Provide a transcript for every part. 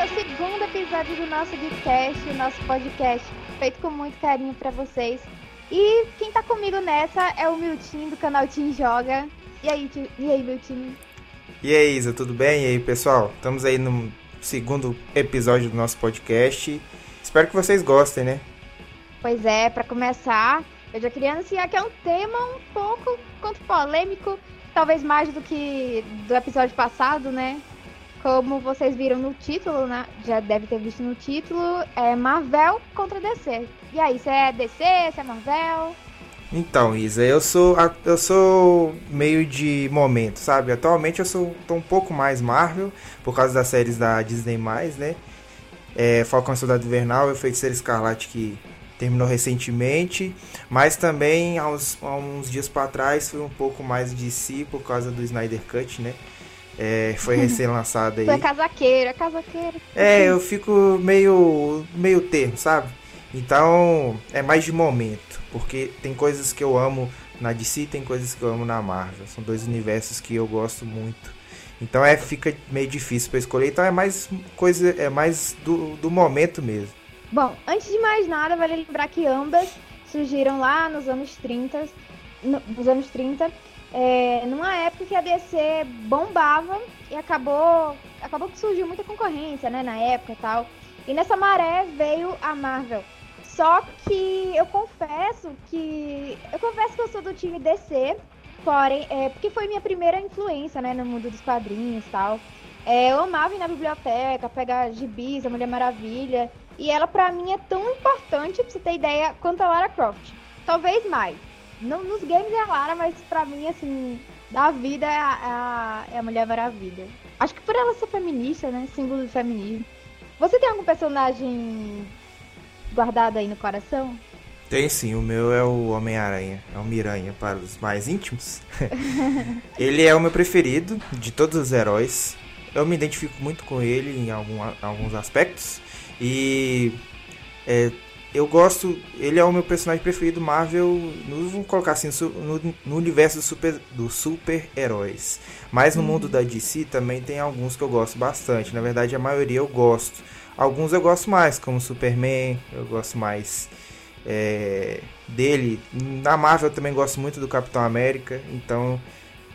é o segundo episódio do nosso Geekcast, o nosso podcast, feito com muito carinho para vocês. E quem tá comigo nessa é o Milton, do canal Team Joga. E aí, e aí Milton? E aí, Isa, tudo bem? E aí, pessoal? Estamos aí no segundo episódio do nosso podcast. Espero que vocês gostem, né? Pois é, para começar, eu já queria anunciar que é um tema um pouco quanto polêmico, talvez mais do que do episódio passado, né? Como vocês viram no título, né? Já deve ter visto no título, é Marvel contra DC. E aí, você é DC, você é Marvel? Então, Isa, eu sou eu sou meio de momento, sabe? Atualmente eu sou tô um pouco mais Marvel por causa das séries da Disney+, né? É, Falcão Soldado Invernal e Feiticeiro Escarlate que terminou recentemente, mas também há uns, há uns dias para trás foi um pouco mais de si por causa do Snyder Cut, né? É, foi recém-lançado aí. Foi casaqueira, casaqueira. É, eu fico meio meio termo, sabe? Então, é mais de momento, porque tem coisas que eu amo na DC, tem coisas que eu amo na Marvel. São dois universos que eu gosto muito. Então é fica meio difícil para escolher, então é mais coisa é mais do, do momento mesmo. Bom, antes de mais nada, vale lembrar que ambas surgiram lá nos anos 30, no, nos anos 30, é, numa época que a DC bombava e acabou, acabou que surgiu muita concorrência, né, na época e tal. E nessa maré veio a Marvel. Só que eu confesso que eu confesso que eu sou do time DC, porém, é, porque foi minha primeira influência, né, no mundo dos quadrinhos e tal. É, eu amava ir na biblioteca, pegar gibis, a Mulher Maravilha. E ela, pra mim, é tão importante, pra você ter ideia, quanto a Lara Croft. Talvez mais. Não, nos games é a Lara, mas pra mim, assim, da vida é a, é a Mulher Maravilha. Acho que por ela ser feminista, né? Símbolo do feminismo. Você tem algum personagem guardado aí no coração? Tem sim, o meu é o Homem-Aranha, é o Miranha para os mais íntimos. ele é o meu preferido de todos os heróis. Eu me identifico muito com ele em algum, alguns aspectos. E é, eu gosto. Ele é o meu personagem preferido Marvel. Vamos colocar assim, no, no universo do super, do super heróis. Mas no mundo da DC também tem alguns que eu gosto bastante. Na verdade, a maioria eu gosto. Alguns eu gosto mais, como Superman. Eu gosto mais é, dele. Na Marvel eu também gosto muito do Capitão América. Então,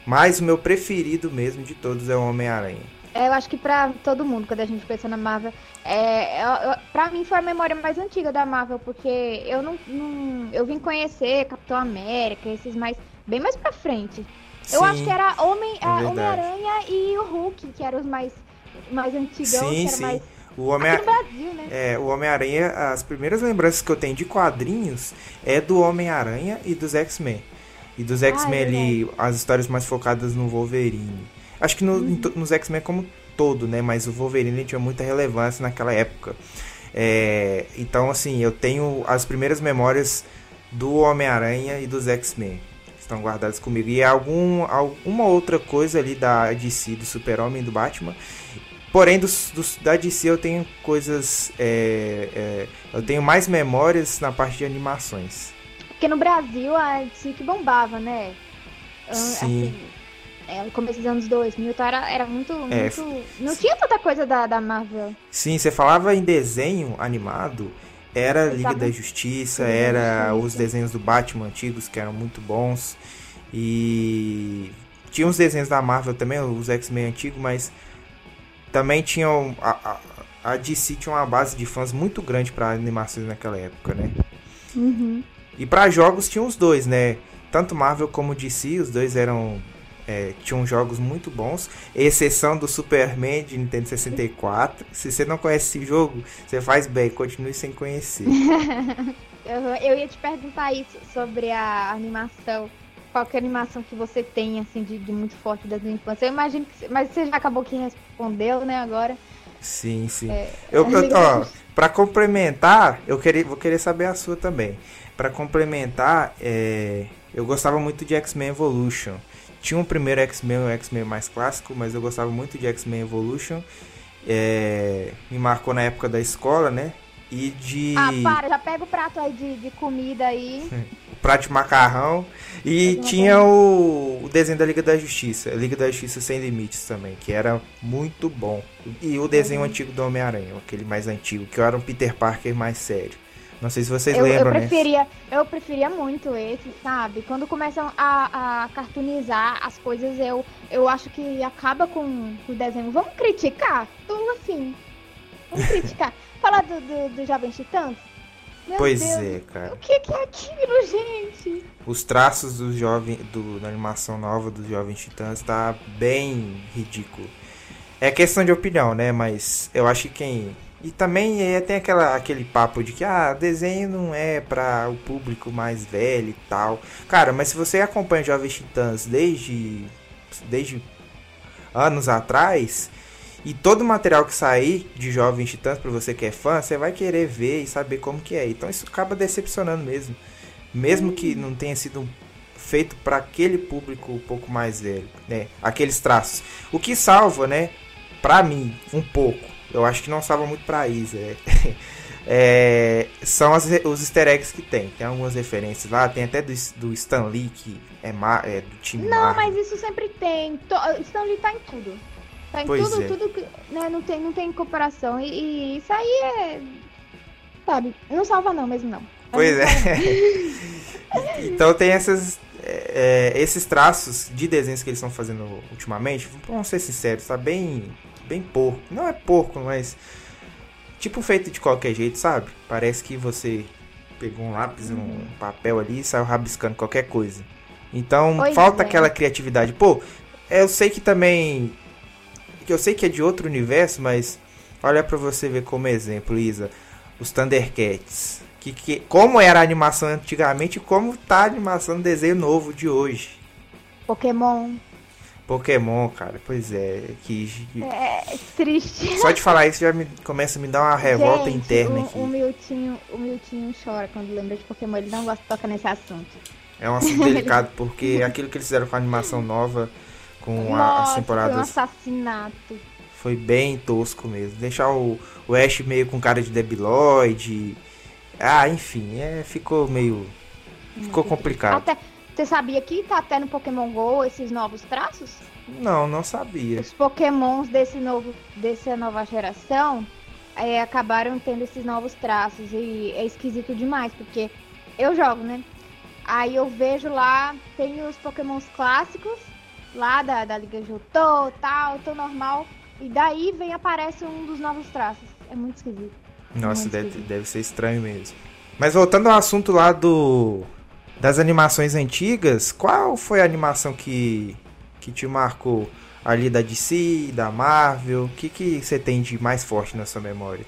mas o meu preferido mesmo de todos é o Homem-Aranha. É, eu acho que pra todo mundo, quando a gente pensa na Marvel, é, eu, pra mim foi a memória mais antiga da Marvel, porque eu não, não eu vim conhecer Capitão América, esses mais, bem mais pra frente. Sim, eu acho que era Homem, é Homem-Aranha e o Hulk, que eram os mais, mais antigão, sim, sim. Mais... O Homem Brasil, né? É, o Homem-Aranha, as primeiras lembranças que eu tenho de quadrinhos é do Homem-Aranha e dos X-Men. E dos X-Men ah, é ali, as histórias mais focadas no Wolverine. Acho que no, uhum. nos X-Men como todo, né? Mas o Wolverine tinha muita relevância naquela época. É, então, assim, eu tenho as primeiras memórias do Homem-Aranha e dos X-Men. Estão guardadas comigo. E algum, alguma outra coisa ali da DC, do Super-Homem e do Batman. Porém, dos, dos, da DC eu tenho coisas. É, é, eu tenho mais memórias na parte de animações. Porque no Brasil a DC que bombava, né? Sim. Assim, é, no começo dos anos 2000, então era, era muito, é, muito... Não tinha tanta coisa da, da Marvel. Sim, você falava em desenho animado, era Liga da Justiça, era Justiça. os desenhos do Batman antigos, que eram muito bons. E tinha os desenhos da Marvel também, os X-Men antigos, mas também tinham... A, a, a DC tinha uma base de fãs muito grande para animações naquela época, né? Uhum. E para jogos tinha os dois, né? Tanto Marvel como DC, os dois eram é, tinham jogos muito bons, exceção do Superman de Nintendo 64. Se você não conhece esse jogo, você faz bem, continue sem conhecer. eu ia te perguntar isso sobre a animação. Qual que é a animação que você tem, assim, de, de muito forte da sua infância? Eu imagino que. Mas você já acabou que respondeu, né, agora. Sim, sim. É, eu, eu, ó, pra complementar, eu queria, vou querer saber a sua também. Para complementar, é, eu gostava muito de X-Men Evolution. Tinha um primeiro X-Men, o X-Men mais clássico, mas eu gostava muito de X-Men Evolution. É, me marcou na época da escola, né? e de. Ah, para, já pega o prato aí de, de comida aí. prato de macarrão. E tinha o, o, desenho da Liga da Justiça, Liga da Justiça Sem Limites também, que era muito bom. E o desenho uhum. antigo do Homem-Aranha, aquele mais antigo, que era um Peter Parker mais sério. Não sei se vocês eu, lembram, eu preferia, né? Eu preferia muito esse, sabe? Quando começam a, a cartoonizar as coisas, eu, eu acho que acaba com, o desenho. Vamos criticar? Tudo assim. Vamos criticar. Falar do, do, do Jovem Titãs? Meu pois Deus. é, cara. O que, que é aquilo, gente? Os traços do jovem, do, da animação nova dos Jovens Titãs tá bem ridículo. É questão de opinião, né? Mas eu acho que quem e também tem aquela, aquele papo de que ah, desenho não é para o público mais velho e tal. Cara, mas se você acompanha Jovens Titãs desde, desde anos atrás, e todo o material que sair de Jovens Titãs para você que é fã, você vai querer ver e saber como que é. Então isso acaba decepcionando mesmo. Mesmo que não tenha sido feito para aquele público um pouco mais velho, né? Aqueles traços. O que salva, né, para mim, um pouco eu acho que não salva muito pra Isa. É, é, são as, os easter eggs que tem. Tem algumas referências lá, tem até do, do Stan Lee, que é, é do time Não, Marvel. mas isso sempre tem. To, Stan Lee tá em tudo. Tá em pois tudo, é. tudo que. Né, não, tem, não tem comparação. E, e, isso aí é. Sabe, não salva não mesmo não. Pois é. então tem essas, é, é, esses traços de desenhos que eles estão fazendo ultimamente, vamos ser sinceros, tá bem bem porco. Não é porco, mas tipo feito de qualquer jeito, sabe? Parece que você pegou um lápis, um uhum. papel ali e saiu rabiscando qualquer coisa. Então pois falta é. aquela criatividade. Pô, eu sei que também. Eu sei que é de outro universo, mas olha para você ver como exemplo, Isa. Os Thundercats. Que, que, como era a animação antigamente e como tá a animação do desenho novo de hoje. Pokémon. Pokémon, cara, pois é, que... É, triste. Só de falar isso já me, começa a me dar uma revolta Gente, interna o, aqui. O Miltinho, o Miltinho chora quando lembra de Pokémon, ele não gosta de tocar nesse assunto. É um assunto delicado, porque aquilo que eles fizeram com a animação nova, com Nossa, a, as temporadas... foi um assassinato. Foi bem tosco mesmo. Deixar o, o Ash meio com cara de debilóide... Ah, enfim, é, ficou meio... Ficou complicado. Até, você sabia que tá até no Pokémon GO esses novos traços? Não, não sabia. Os Pokémons desse novo, dessa nova geração é, acabaram tendo esses novos traços. E é esquisito demais, porque eu jogo, né? Aí eu vejo lá, tem os Pokémons clássicos, lá da, da Liga Jutô, tal, tô normal. E daí vem aparece um dos novos traços. É muito esquisito. Nossa, muito deve, esquisito. deve ser estranho mesmo. Mas voltando ao assunto lá do das animações antigas, qual foi a animação que, que te marcou ali da DC, da Marvel? O que, que você tem de mais forte na sua memória?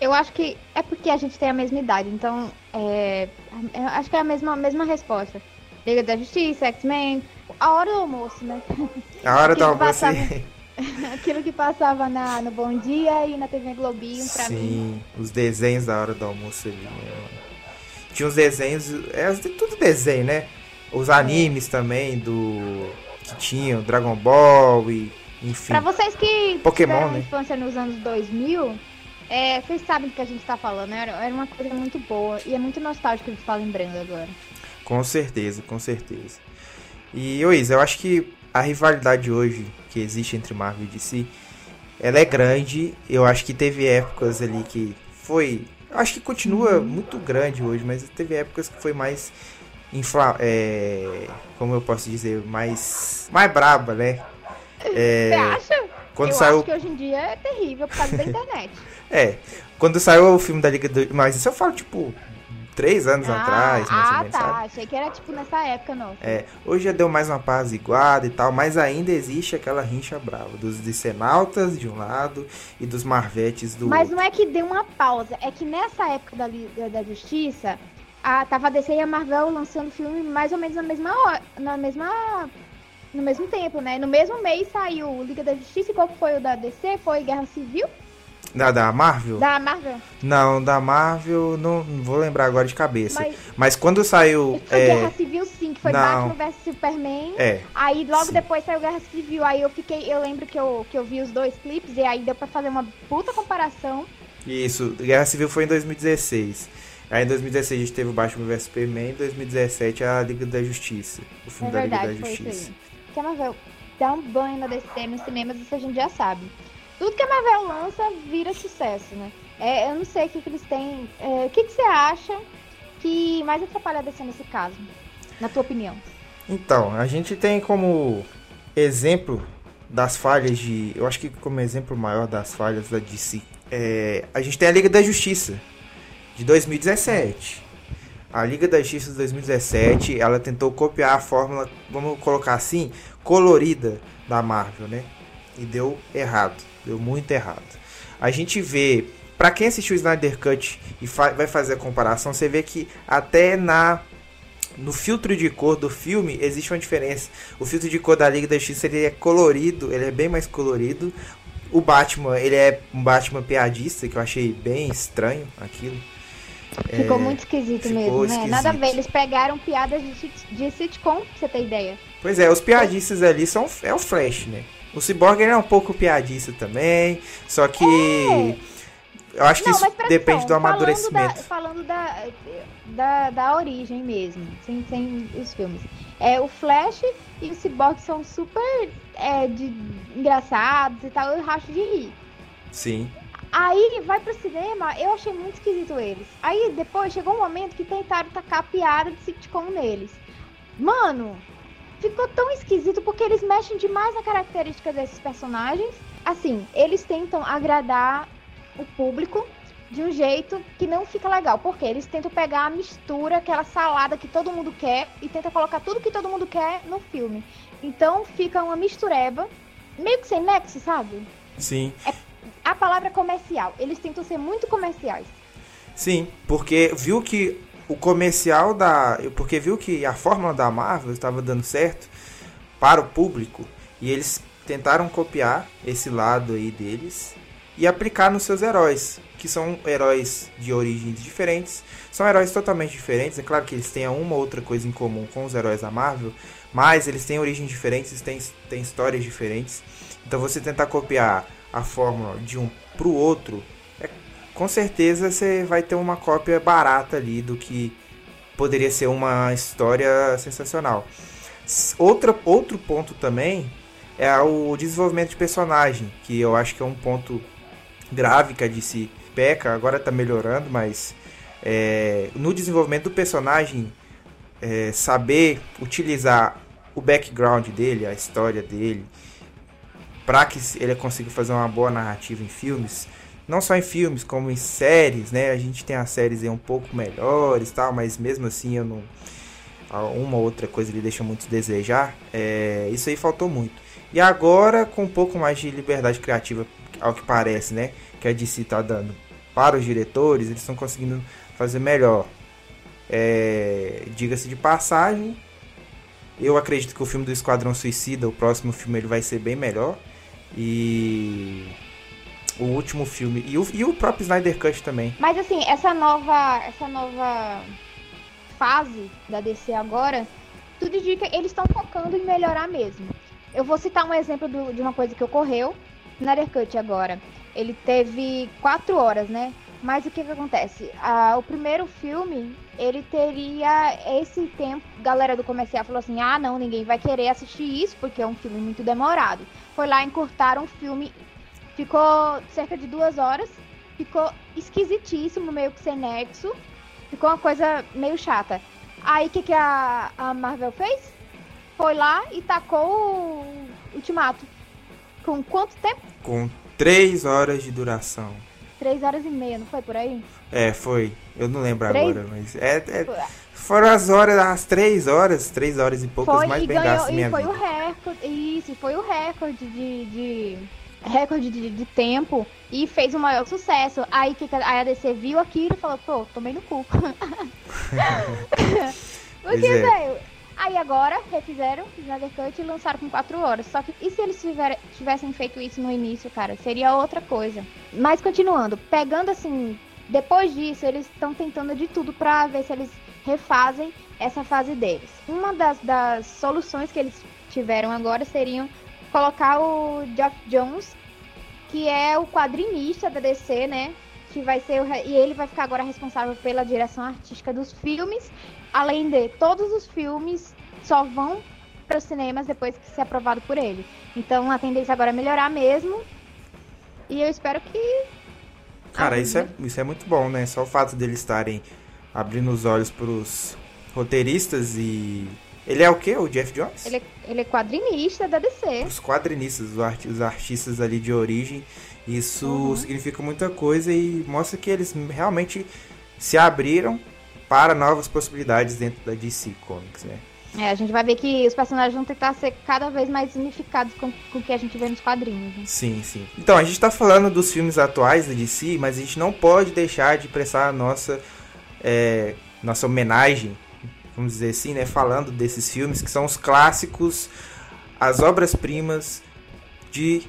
Eu acho que é porque a gente tem a mesma idade, então é, acho que é a mesma, a mesma resposta. Liga da Justiça, X-Men, a hora do almoço, né? A hora do almoço. Passava, aquilo que passava na, no Bom Dia e na TV Globinho pra Sim, mim. Sim, os desenhos da hora do almoço ali. Né? Tinha os desenhos, é tudo desenho, né? Os animes também do que tinham Dragon Ball e enfim. Pra vocês que Pokémon, tiveram né? infância nos anos 2000, é, vocês sabem do que a gente tá falando, né? Era uma coisa muito boa e é muito nostálgico de ficar lembrando agora. Com certeza, com certeza. E, Luiz, eu acho que a rivalidade hoje que existe entre Marvel e DC, ela é grande. Eu acho que teve épocas ali que foi Acho que continua uhum. muito grande hoje, mas teve épocas que foi mais infla é, como eu posso dizer, mais mais braba, né? É, Você acha? Quando eu saiu... acho que hoje em dia é terrível por causa da internet. é, quando saiu o filme da Liga do... Mas isso eu falo, tipo, três anos ah, atrás, mais ah, ou menos, tá. Sabe? Achei que era tipo nessa época, não. É, hoje já deu mais uma paz iguada e tal, mas ainda existe aquela rincha brava dos Dicenautas de um lado e dos Marvetes do Mas outro. não é que deu uma pausa, é que nessa época da, da, da Justiça, a, tava a DC e a Marvel lançando filme mais ou menos na mesma hora, na mesma no mesmo tempo, né? No mesmo mês saiu Liga da Justiça e qual foi o da DC? Foi Guerra Civil? Da, da Marvel? Da Marvel? Não, da Marvel não, não vou lembrar agora de cabeça. Mas, Mas quando saiu. Foi é... Guerra Civil sim, que foi não. Batman vs Superman. É. Aí logo sim. depois saiu Guerra Civil. Aí eu fiquei. Eu lembro que eu, que eu vi os dois clipes e aí deu pra fazer uma puta comparação. Isso, Guerra Civil foi em 2016. Aí em 2016 a gente teve o Batman vs Superman, em 2017 a Liga da Justiça. O filme é da verdade, Liga da Justiça. Que a Marvel dá um banho na DC nos cinemas, isso a gente já sabe. Tudo que a Marvel lança vira sucesso, né? É, eu não sei o que, que eles têm. é, o que, que você acha que mais atrapalha a DC nesse caso? Na tua opinião? Então, a gente tem como exemplo das falhas de. Eu acho que como exemplo maior das falhas da DC. É, a gente tem a Liga da Justiça de 2017. A Liga da Justiça de 2017, ela tentou copiar a fórmula, vamos colocar assim, colorida da Marvel, né? E deu errado, deu muito errado. A gente vê, pra quem assistiu o Snyder Cut e fa- vai fazer a comparação, você vê que até na no filtro de cor do filme existe uma diferença. O filtro de cor da Liga da Justiça ele é colorido, ele é bem mais colorido. O Batman, ele é um Batman piadista, que eu achei bem estranho aquilo. Ficou muito esquisito É, ficou mesmo, né? Nada a ver, esquisito. eles pegaram piadas de, de sitcom, pra você ter ideia. Pois é, os piadistas ali são é o Flash, né? O Cyborg é um pouco piadista também, só que eu acho que isso presta depende atenção, do amadurecimento. Falando, da, falando da, da, da origem mesmo, sem, sem os filmes. É, o Flash e o Cyborg são super é, de, engraçados e tal, eu racho de rir. Sim. Aí vai pro cinema, eu achei muito esquisito eles. Aí depois chegou um momento que tentaram tacar piada de sitcom neles. Mano, ficou tão esquisito porque eles mexem demais na característica desses personagens. Assim, eles tentam agradar o público de um jeito que não fica legal. Porque eles tentam pegar a mistura, aquela salada que todo mundo quer, e tentam colocar tudo que todo mundo quer no filme. Então fica uma mistureba, meio que sem nexo, sabe? Sim. A palavra é comercial. Eles tentam ser muito comerciais. Sim, porque viu que o comercial da. Porque viu que a fórmula da Marvel estava dando certo para o público e eles tentaram copiar esse lado aí deles e aplicar nos seus heróis, que são heróis de origens diferentes, são heróis totalmente diferentes. É claro que eles têm uma ou outra coisa em comum com os heróis da Marvel, mas eles têm origens diferentes, têm, têm histórias diferentes. Então você tentar copiar a fórmula de um para o outro com certeza você vai ter uma cópia barata ali do que poderia ser uma história sensacional. Outra, outro ponto também é o desenvolvimento de personagem, que eu acho que é um ponto grave que a DC peca, agora tá melhorando, mas é, no desenvolvimento do personagem, é, saber utilizar o background dele, a história dele, para que ele consiga fazer uma boa narrativa em filmes, não só em filmes, como em séries, né? A gente tem as séries aí um pouco melhores, tal, mas mesmo assim eu não uma ou outra coisa ele deixa muito desejar. É, isso aí faltou muito. E agora com um pouco mais de liberdade criativa, ao que parece, né? Que a DC tá dando para os diretores, eles estão conseguindo fazer melhor. É, Diga-se de passagem, eu acredito que o filme do Esquadrão Suicida, o próximo filme, ele vai ser bem melhor. E o último filme e o, e o próprio Snyder Cut também. Mas assim, essa nova, essa nova fase da DC agora, tudo indica eles estão focando em melhorar mesmo. Eu vou citar um exemplo do- de uma coisa que ocorreu. Snyder Cut agora, ele teve quatro horas, né? Mas o que que acontece? Ah, o primeiro filme, ele teria esse tempo. Galera do comercial falou assim: ah, não, ninguém vai querer assistir isso porque é um filme muito demorado. Foi lá encurtaram o filme, ficou cerca de duas horas, ficou esquisitíssimo, meio que sem nexo. Ficou uma coisa meio chata. Aí o que, que a, a Marvel fez? Foi lá e tacou o Ultimato. Com quanto tempo? Com três horas de duração. Três horas e meia, não foi por aí? É, foi. Eu não lembro Três? agora, mas é, é- foram as horas, as três horas, três horas e poucas Foi mais e bem ganhou, gastas e minha foi vida. o recorde. Isso, foi o recorde de. de recorde de, de tempo e fez o maior sucesso. Aí que a DC viu aquilo e falou, pô, tomei no cu. Porque, é. velho, aí agora refizeram Snyder Cut e lançaram com 4 horas. Só que e se eles tiver- tivessem feito isso no início, cara, seria outra coisa. Mas continuando, pegando assim, depois disso, eles estão tentando de tudo pra ver se eles refazem essa fase deles. Uma das, das soluções que eles tiveram agora seriam colocar o Geoff Jones, que é o quadrinista da DC, né? que vai ser o, e ele vai ficar agora responsável pela direção artística dos filmes, além de todos os filmes só vão para os cinemas depois que ser aprovado por ele. Então a tendência agora é melhorar mesmo. E eu espero que Cara, isso é, isso é muito bom, né? Só o fato deles estarem abrindo os olhos pros roteiristas e. Ele é o quê? O Jeff Jones? Ele é, ele é quadrinista da DC. Os quadrinistas, os, art, os artistas ali de origem. Isso uhum. significa muita coisa e mostra que eles realmente se abriram para novas possibilidades dentro da DC Comics, né? É, a gente vai ver que os personagens vão tentar ser cada vez mais unificados com, com o que a gente vê nos quadrinhos. Né? Sim, sim. Então, a gente está falando dos filmes atuais da DC, mas a gente não pode deixar de prestar a nossa, é, nossa homenagem, vamos dizer assim, né? Falando desses filmes que são os clássicos, as obras-primas de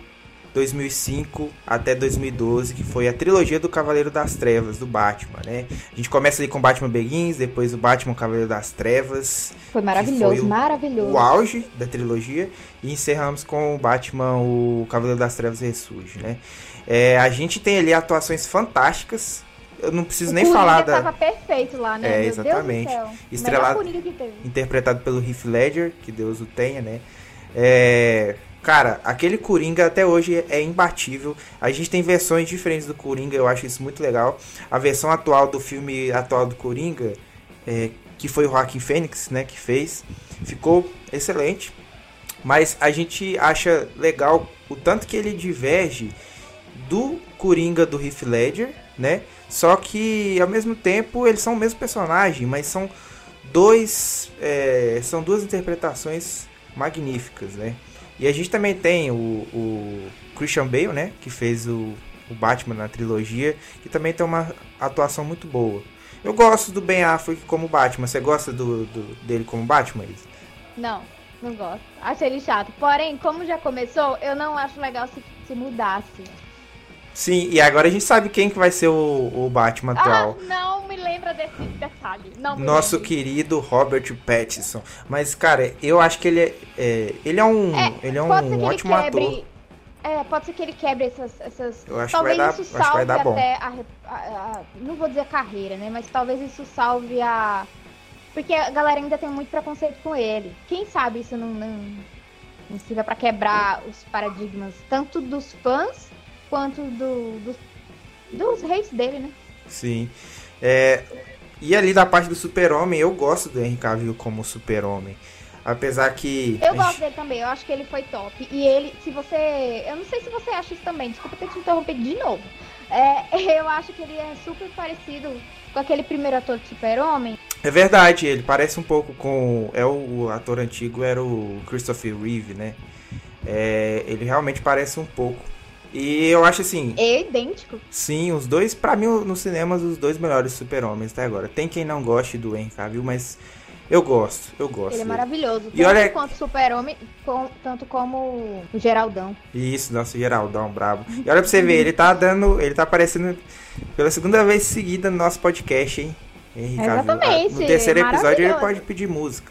2005 até 2012, que foi a trilogia do Cavaleiro das Trevas, do Batman, né? A gente começa ali com Batman Begins, depois o Batman Cavaleiro das Trevas. Foi maravilhoso, foi o, maravilhoso. O auge da trilogia. E encerramos com o Batman, o Cavaleiro das Trevas Ressurge, né? É, a gente tem ali atuações fantásticas. Eu não preciso o nem Coringa falar da. tava perfeito lá, né? É, Meu exatamente. Estrelado, interpretado pelo Heath Ledger, que Deus o tenha, né? É, Cara, aquele Coringa até hoje é imbatível. A gente tem versões diferentes do Coringa, eu acho isso muito legal. A versão atual do filme atual do Coringa, é, que foi o Joaquin Phoenix, né, que fez, ficou excelente. Mas a gente acha legal o tanto que ele diverge do Coringa do Heath Ledger, né? Só que ao mesmo tempo eles são o mesmo personagem, mas são dois, é, são duas interpretações magníficas, né? E a gente também tem o, o Christian Bale, né? Que fez o, o Batman na trilogia, que também tem uma atuação muito boa. Eu gosto do Ben Affleck como Batman. Você gosta do, do dele como Batman? Não, não gosto. Acho ele chato. Porém, como já começou, eu não acho legal se, se mudasse. Sim, e agora a gente sabe quem que vai ser o, o Batman ah, atual. Não me lembra desse detalhe. Não Nosso querido Robert Pattinson. Mas, cara, eu acho que ele é. é ele é um. É, ele é um ótimo quebre, ator. É, pode ser que ele quebre essas. essas eu acho talvez que vai dar, isso salve vai dar bom. até a, a, a, Não vou dizer a carreira, né? Mas talvez isso salve a. Porque a galera ainda tem muito preconceito com ele. Quem sabe isso não, não, não sirva para quebrar os paradigmas tanto dos fãs quanto do, do dos reis dele, né? Sim. É, e ali da parte do super-homem, eu gosto do Henry Cavill como super-homem. Apesar que. Eu gosto dele também, eu acho que ele foi top. E ele, se você. Eu não sei se você acha isso também, desculpa ter te interrompido de novo. É, eu acho que ele é super parecido com aquele primeiro ator de super-homem. É verdade, ele parece um pouco com. É o, o ator antigo, era o Christopher Reeve, né? É, ele realmente parece um pouco. E eu acho assim. É idêntico. Sim, os dois, para mim, nos cinemas, os dois melhores super-homens até agora. Tem quem não goste do Henry Cavill, mas eu gosto, eu gosto. Ele é maravilhoso. E olha quanto super-homem, com, tanto como o Geraldão. Isso, nosso Geraldão, brabo. E olha pra você ver, ele tá dando. Ele tá aparecendo pela segunda vez seguida no nosso podcast, hein? Cavill. Exatamente. No terceiro episódio ele pode pedir música.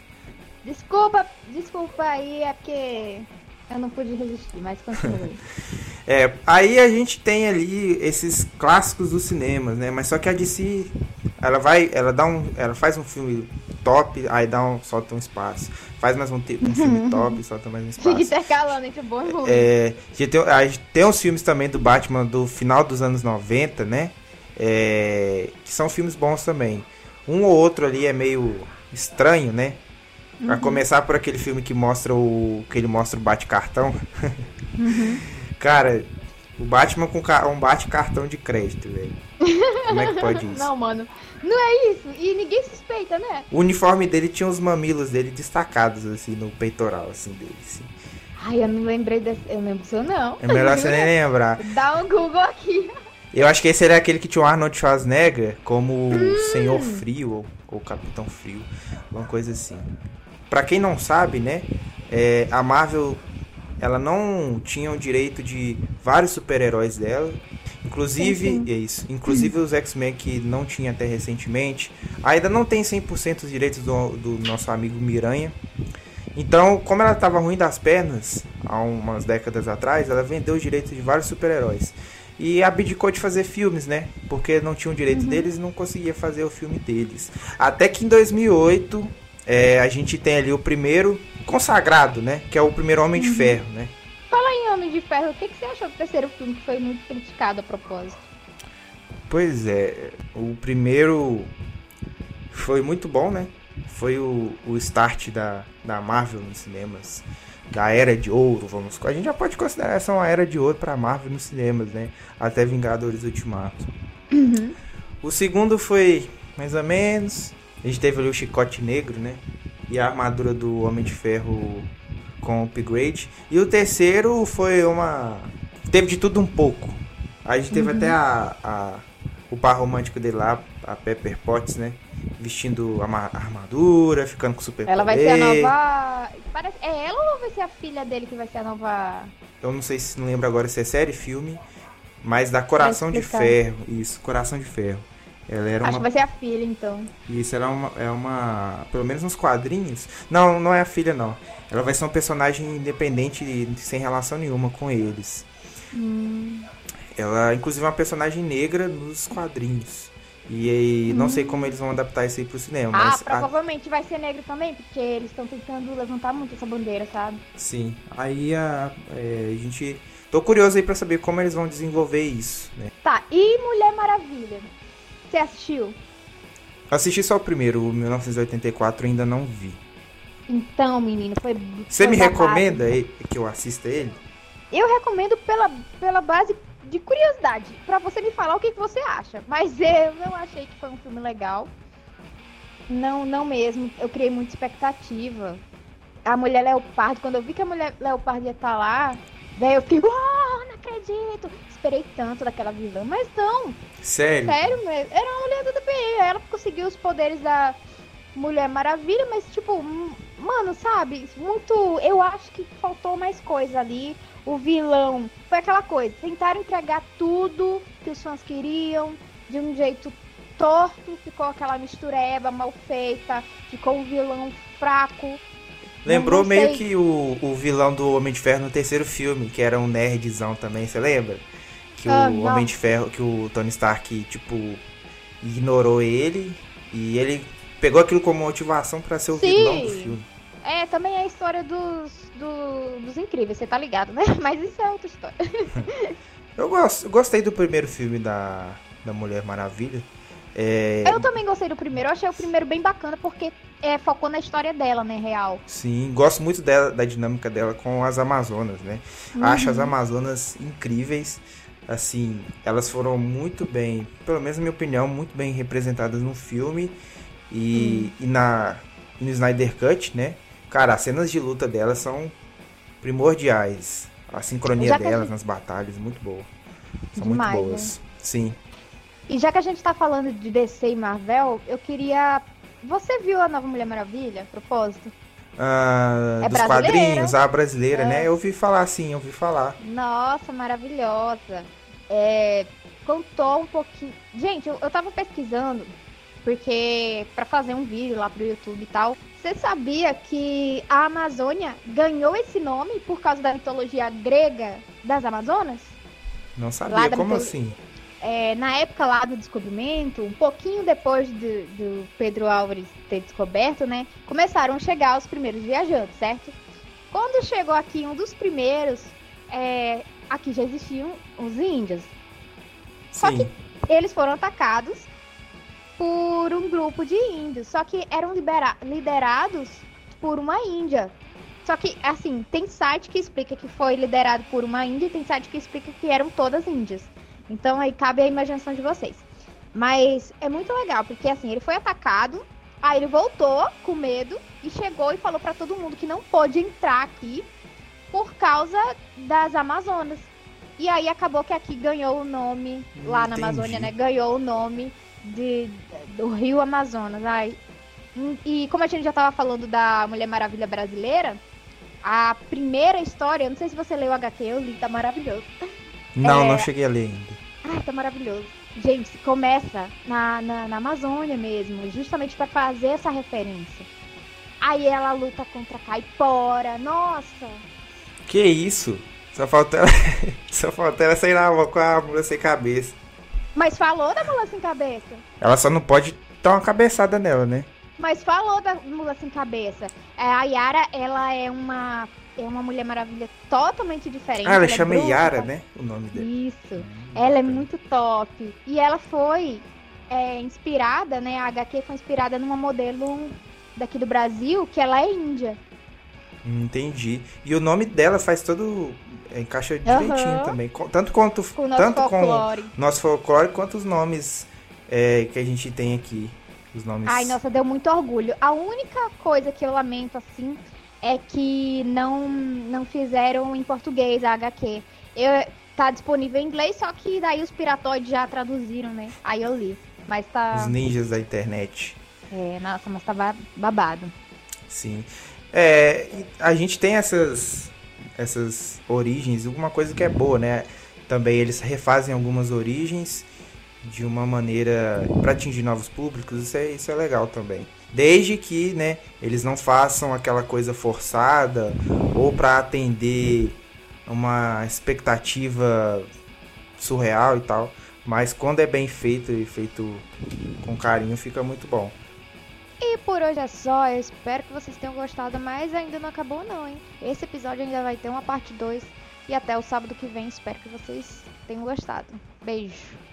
Desculpa, desculpa aí, é porque eu não pude resistir, mas continue. É, aí a gente tem ali esses clássicos dos cinemas, né? Mas só que a DC, ela vai, ela dá um, ela faz um filme top, aí dá um, solta um espaço. Faz mais um, um filme top, solta mais um espaço. Intercalando entre bom e ruim. É, a tem, a gente tem uns filmes também do Batman do final dos anos 90, né? É, que são filmes bons também. Um ou outro ali é meio estranho, né? Uhum. Pra começar por aquele filme que mostra o. que ele mostra o bate-cartão. Uhum. Cara, o Batman com um bate-cartão de crédito, velho. Como é que pode isso? Não, mano. Não é isso. E ninguém suspeita, né? O uniforme dele tinha os mamilos dele destacados, assim, no peitoral, assim, dele, assim. Ai, eu não lembrei desse. Eu não lembro disso, não. É melhor você nem lembrar. Dá um Google aqui. Eu acho que esse era aquele que tinha o Arnold Schwarzenegger como hum. Senhor Frio ou, ou Capitão Frio, uma coisa assim. Para quem não sabe, né, é, a Marvel ela não tinha o direito de vários super-heróis dela. Inclusive, sim, sim. é isso. Inclusive os X-Men que não tinha até recentemente. Ainda não tem 100% os direitos do, do nosso amigo Miranha. Então, como ela estava ruim das pernas, há umas décadas atrás, ela vendeu os direitos de vários super-heróis. e abdicou de fazer filmes, né? Porque não tinham direito Uhum. deles e não conseguia fazer o filme deles. Até que em 2008 é, a gente tem ali o primeiro consagrado, né? Que é o primeiro Homem Uhum. de Ferro, né? Fala em Homem de Ferro, o que, que você achou do terceiro filme que foi muito criticado a propósito? Pois é, o primeiro foi muito bom, né? Foi o, o start da, da Marvel nos cinemas. Da era de ouro, vamos. A gente já pode considerar essa uma era de ouro pra Marvel nos cinemas, né? Até Vingadores Ultimato. O segundo foi mais ou menos. A gente teve ali o chicote negro, né? E a armadura do Homem de Ferro com upgrade. E o terceiro foi uma. Teve de tudo um pouco. A gente teve até a, a- o par romântico dele lá, a Pepper Potts, né? Vestindo a a armadura, ficando com super Ela vai ser a nova. Parece... É ela ou vai ser a filha dele que vai ser a nova. Eu não sei se não lembro agora se é série filme, mas da Coração de. Ferro. Isso, Coração de Ferro. Ela era Acho uma que vai ser a filha, então. Isso, ela é uma, é uma. Pelo menos nos quadrinhos. Não, não é a filha, não. Ela vai ser um personagem independente, sem relação nenhuma com eles. Hum, Ela, inclusive, é uma personagem negra nos quadrinhos. E aí, não sei como eles vão adaptar isso aí pro cinema, Ah, mas. a- provavelmente vai ser negro também, porque eles estão tentando levantar muito essa bandeira, sabe? sim. Aí a, é, a gente. Tô curioso aí pra saber como eles vão desenvolver isso, né? Tá, e Mulher Maravilha? Você assistiu? Assisti só o primeiro, o 1984, ainda não vi. Então, menino, foi. Você me recomenda ele- que eu assista ele? Eu recomendo pela, pela base de curiosidade, pra você me falar o que, que você acha. Mas eu não achei que foi um filme legal. Não, não mesmo. Eu criei muita expectativa. A mulher leopardo, quando eu vi que a mulher leopardo ia estar lá, daí eu fiquei, uau, acredito. Esperei tanto daquela vilã, mas não. Sério? Sério mesmo. Era uma mulher do DPI. Ela conseguiu os poderes da Mulher Maravilha, mas tipo, hum, mano, sabe? Muito. Eu acho que faltou mais coisa ali. O vilão. Foi aquela coisa. Tentaram entregar tudo que os fãs queriam de um jeito torto. Ficou aquela mistureba mal feita. Ficou um vilão fraco. Lembrou meio que o, o vilão do Homem de Ferro no terceiro filme, que era um nerdzão também, você lembra? Que Ah, o não. Homem de Ferro, que o Tony Stark, tipo, ignorou ele e ele pegou aquilo como motivação pra ser o Sim. vilão do filme. É, também é a história dos, do- dos incríveis, você tá ligado, né? Mas isso é outra história. Eu, gosto, eu gostei do primeiro filme da, da Mulher Maravilha. É, Eu também gostei do primeiro, eu achei o primeiro bem bacana porque é, focou na história dela, né, real. Sim, gosto muito dela, da dinâmica dela com as Amazonas, né? Acho as Amazonas incríveis. Assim, elas foram muito bem, pelo menos na minha opinião, muito bem representadas no filme e, e na no Snyder Cut, né? Cara, as cenas de luta delas são primordiais. A sincronia delas gente- nas batalhas, muito boa. São Demais, né? muito boas. Sim. E já que a gente tá falando de DC e Marvel, eu queria. Você viu a nova Mulher Maravilha, a propósito? Ah, É dos quadrinhos, a brasileira, É. né? Eu ouvi falar, sim, eu ouvi falar. Nossa, maravilhosa. É, contou um pouquinho. Gente, eu, eu tava pesquisando, porque pra fazer um vídeo lá pro YouTube e tal. Você sabia que a Amazônia ganhou esse nome por causa da mitologia grega das Amazonas? Não sabia, como mitolo- assim? É, na época lá do descobrimento, um pouquinho depois do, do Pedro Álvares ter descoberto, né? Começaram a chegar os primeiros viajantes, certo? Quando chegou aqui um dos primeiros, é, aqui já existiam os índios. Só Sim. Eles foram atacados por um grupo de índios, só que eram liderados por uma índia. Só que, assim, tem site que explica que foi liderado por uma índia e tem site que explica que eram todas índias. Então aí cabe a imaginação de vocês. Mas é muito legal, porque assim, ele foi atacado, aí ele voltou com medo e chegou e falou pra todo mundo que não pôde entrar aqui por causa das Amazonas. E aí acabou que aqui ganhou o nome, lá na. Amazônia, né? Ganhou o nome de, do Rio Amazonas. Ai. E como a gente já tava falando da Mulher Maravilha brasileira, a primeira história, não sei se você leu o HQ, eu li, tá maravilhoso. Não, É. não cheguei a ler ainda. Ai, tá maravilhoso. Gente, começa na, na, na Amazônia mesmo, justamente pra fazer essa referência. Aí ela luta contra a Caipora. Nossa! Que isso? Só faltou ela, só faltou ela sair na com a mula sem cabeça. Mas falou da mula sem cabeça. Ela só não pode dar uma cabeçada nela, né? Mas falou da mula sem cabeça. É, a Yara, ela é uma é uma Mulher Maravilha totalmente diferente. Ah, ela, ela é chama é Yara, né? O nome dela. Isso. Hum, ela é muito top. E ela foi é, inspirada, né? A HQ foi inspirada numa modelo daqui do Brasil, que ela é índia. Entendi. E o nome dela faz todo. É, encaixa direitinho uhum. também. Tanto quanto. Com tanto folclore. com nosso folclore quanto os nomes é, que a gente tem aqui. Os nomes. Ai, nossa, deu muito orgulho. A única coisa que eu lamento, assim, é que não, não fizeram em português a HQ. Eu, tá disponível em inglês, só que daí os piratoides já traduziram, né? Aí eu li. Mas tá. Os ninjas da internet. É, nossa, mas tá babado. Sim. É, a gente tem essas, essas origens, alguma coisa que é boa, né? Também eles refazem algumas origens de uma maneira para atingir novos públicos, isso é, isso é legal também. Desde que, né, eles não façam aquela coisa forçada ou para atender uma expectativa surreal e tal, mas quando é bem feito e feito com carinho, fica muito bom. E por hoje é só, eu espero que vocês tenham gostado, mas ainda não acabou não, hein? Esse episódio ainda vai ter uma parte 2 e até o sábado que vem espero que vocês tenham gostado. Beijo!